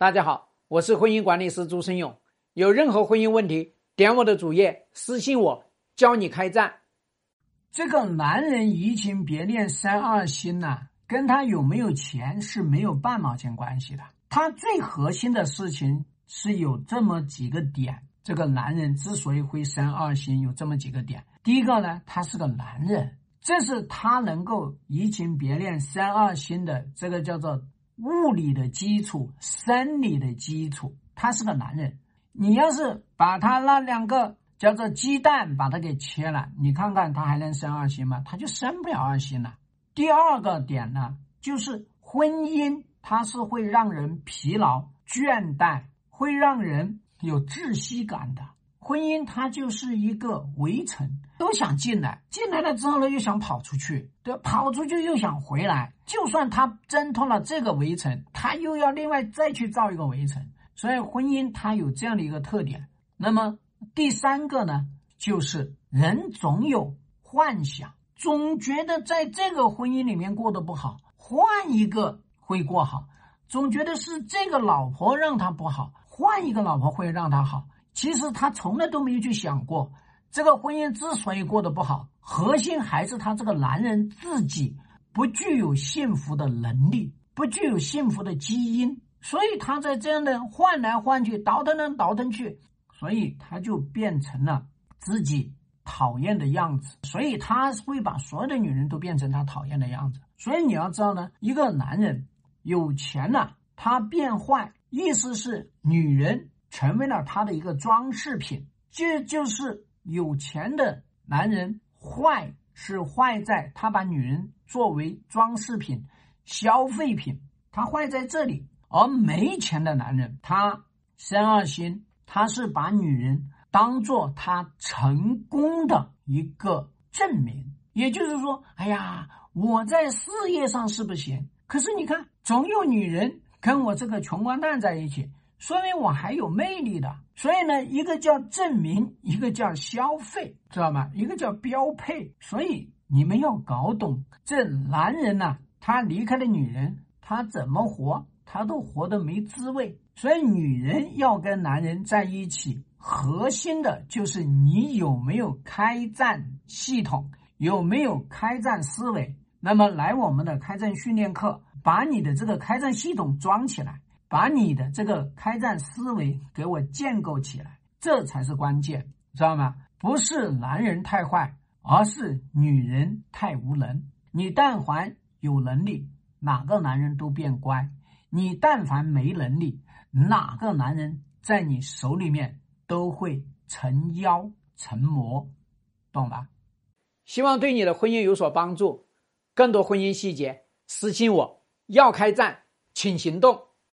大家好，我是婚姻管理师朱生勇。有任何婚姻问题，点我的主页私信我，教你开战。这个男人移情别恋三二心呐，跟他有没有钱是没有半毛钱关系的。他最核心的事情是有这么几个点。这个男人之所以会三二心，有这么几个点。第一个呢，他是个男人，这是他能够移情别恋三二心的这个叫做。物理的基础，生理的基础，他是个男人。你要是把他那两个叫做鸡蛋，把它给切了，你看看他还能生二心吗？他就生不了二心了。第二个点呢，就是婚姻，它是会让人疲劳、倦怠，会让人有窒息感的。婚姻它就是一个围城，都想进来，进来了之后呢，又想跑出去，对，跑出去又想回来。就算他挣脱了这个围城，他又要另外再去造一个围城。所以婚姻它有这样的一个特点。那么第三个呢，就是人总有幻想，总觉得在这个婚姻里面过得不好，换一个会过好；总觉得是这个老婆让他不好，换一个老婆会让他好。其实他从来都没有去想过，这个婚姻之所以过得不好，核心还是他这个男人自己不具有幸福的能力，不具有幸福的基因，所以他在这样的换来换去，倒腾来倒腾去，所以他就变成了自己讨厌的样子，所以他会把所有的女人都变成他讨厌的样子。所以你要知道呢，一个男人有钱了，他变坏，意思是女人。成为了他的一个装饰品，这就是有钱的男人坏是坏在他把女人作为装饰品、消费品，他坏在这里；而没钱的男人，他三二心，他是把女人当做他成功的一个证明。也就是说，哎呀，我在事业上是不行，可是你看，总有女人跟我这个穷光蛋在一起。说明我还有魅力的，所以呢，一个叫证明，一个叫消费，知道吗？一个叫标配。所以你们要搞懂，这男人呢，他离开了女人，他怎么活，他都活得没滋味。所以女人要跟男人在一起，核心的就是你有没有开战系统，有没有开战思维。那么来我们的开战训练课，把你的这个开战系统装起来。把你的这个开战思维给我建构起来，这才是关键，知道吗？不是男人太坏，而是女人太无能。你但凡有能力，哪个男人都变乖；你但凡没能力，哪个男人在你手里面都会成妖成魔，懂吧？希望对你的婚姻有所帮助。更多婚姻细节，私信我。要开战，请行动。